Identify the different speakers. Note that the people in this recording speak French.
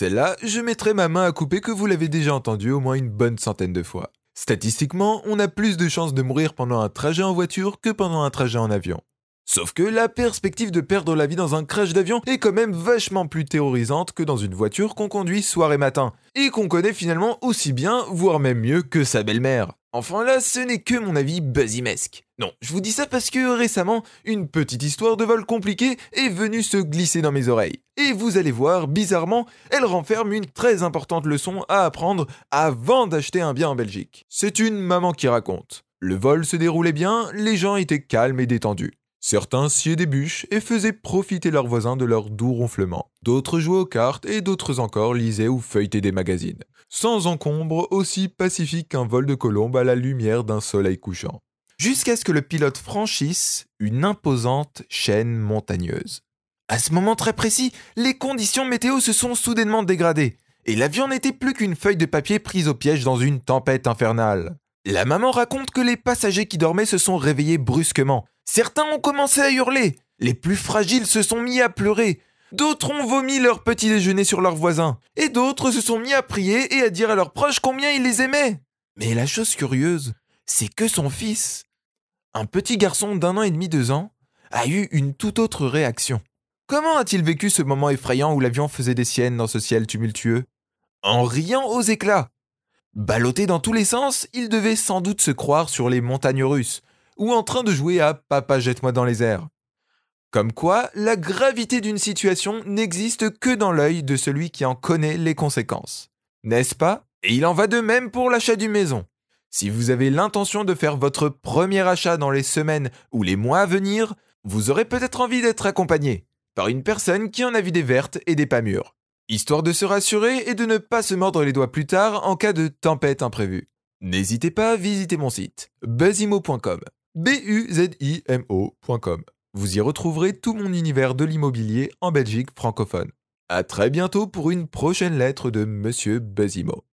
Speaker 1: Celle-là, je mettrai ma main à couper que vous l'avez déjà entendue au moins une bonne centaine de fois. Statistiquement, on a plus de chances de mourir pendant un trajet en voiture que pendant un trajet en avion. Sauf que la perspective de perdre la vie dans un crash d'avion est quand même vachement plus terrorisante que dans une voiture qu'on conduit soir et matin, et qu'on connaît finalement aussi bien, voire même mieux que sa belle-mère. Enfin là, ce n'est que mon avis buzzimesque. Non, je vous dis ça parce que récemment, une petite histoire de vol compliqué est venue se glisser dans mes oreilles. Et vous allez voir, bizarrement, elle renferme une très importante leçon à apprendre avant d'acheter un bien en Belgique. C'est une maman qui raconte. Le vol se déroulait bien, les gens étaient calmes et détendus. Certains sciaient des bûches et faisaient profiter leurs voisins de leurs doux ronflements. D'autres jouaient aux cartes et d'autres encore lisaient ou feuilletaient des magazines. Sans encombre, aussi pacifique qu'un vol de colombe à la lumière d'un soleil couchant. Jusqu'à ce que le pilote franchisse une imposante chaîne montagneuse. À ce moment très précis, les conditions météo se sont soudainement dégradées, et l'avion n'était plus qu'une feuille de papier prise au piège dans une tempête infernale. La maman raconte que les passagers qui dormaient se sont réveillés brusquement, Certains ont commencé à hurler, les plus fragiles se sont mis à pleurer, d'autres ont vomi leur petit déjeuner sur leurs voisins, et d'autres se sont mis à prier et à dire à leurs proches combien ils les aimaient. Mais la chose curieuse, c'est que son fils, un petit garçon d'un an et demi, deux ans, a eu une toute autre réaction. Comment a-t-il vécu ce moment effrayant où l'avion faisait des siennes dans ce ciel tumultueux? En riant aux éclats. Ballotté dans tous les sens, il devait sans doute se croire sur les montagnes russes, ou en train de jouer à Papa jette-moi dans les airs. Comme quoi, la gravité d'une situation n'existe que dans l'œil de celui qui en connaît les conséquences. N'est-ce pas? Et il en va de même pour l'achat d'une maison. Si vous avez l'intention de faire votre premier achat dans les semaines ou les mois à venir, vous aurez peut-être envie d'être accompagné par une personne qui en a vu des vertes et des pas mûres, histoire de se rassurer et de ne pas se mordre les doigts plus tard en cas de tempête imprévue. N'hésitez pas à visiter mon site buzzimo.com buzimo.com. Vous y retrouverez tout mon univers de l'immobilier en Belgique francophone. À très bientôt pour une prochaine lettre de Monsieur Buzzimo.